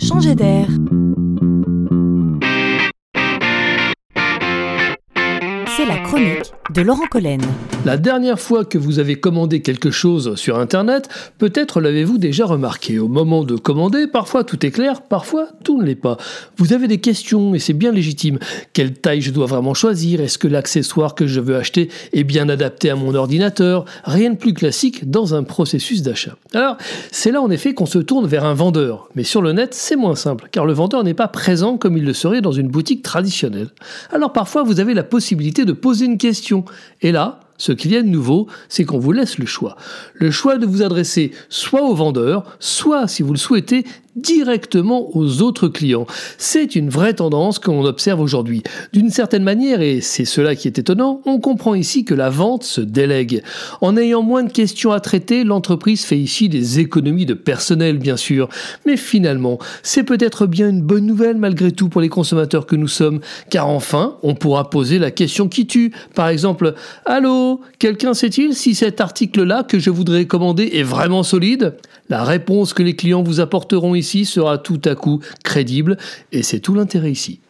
changer d'air. La chronique de Laurent Collen. La dernière fois que vous avez commandé quelque chose sur Internet, peut-être l'avez-vous déjà remarqué. Au moment de commander, parfois tout est clair, parfois tout ne l'est pas. Vous avez des questions et c'est bien légitime. Quelle taille je dois vraiment choisir? Est-ce que l'accessoire que je veux acheter est bien adapté à mon ordinateur? Rien de plus classique dans un processus d'achat. Alors, c'est là en effet qu'on se tourne vers un vendeur. Mais sur le net, c'est moins simple, car le vendeur n'est pas présent comme il le serait dans une boutique traditionnelle. Alors parfois, vous avez la possibilité de poser une question et là, ce qu'il y a de nouveau, c'est qu'on vous laisse le choix. Le choix de vous adresser soit au vendeur, soit, si vous le souhaitez, directement aux autres clients. C'est une vraie tendance que l'on observe aujourd'hui. D'une certaine manière, et c'est cela qui est étonnant, on comprend ici que la vente se délègue. En ayant moins de questions à traiter, l'entreprise fait ici des économies de personnel, bien sûr. Mais finalement, c'est peut-être bien une bonne nouvelle malgré tout pour les consommateurs que nous sommes, car enfin, on pourra poser la question qui tue. Par exemple, Allô, quelqu'un sait-il si cet article-là que je voudrais commander est vraiment solide? La réponse que les clients vous apporteront ici sera tout à coup crédible et c'est tout l'intérêt ici.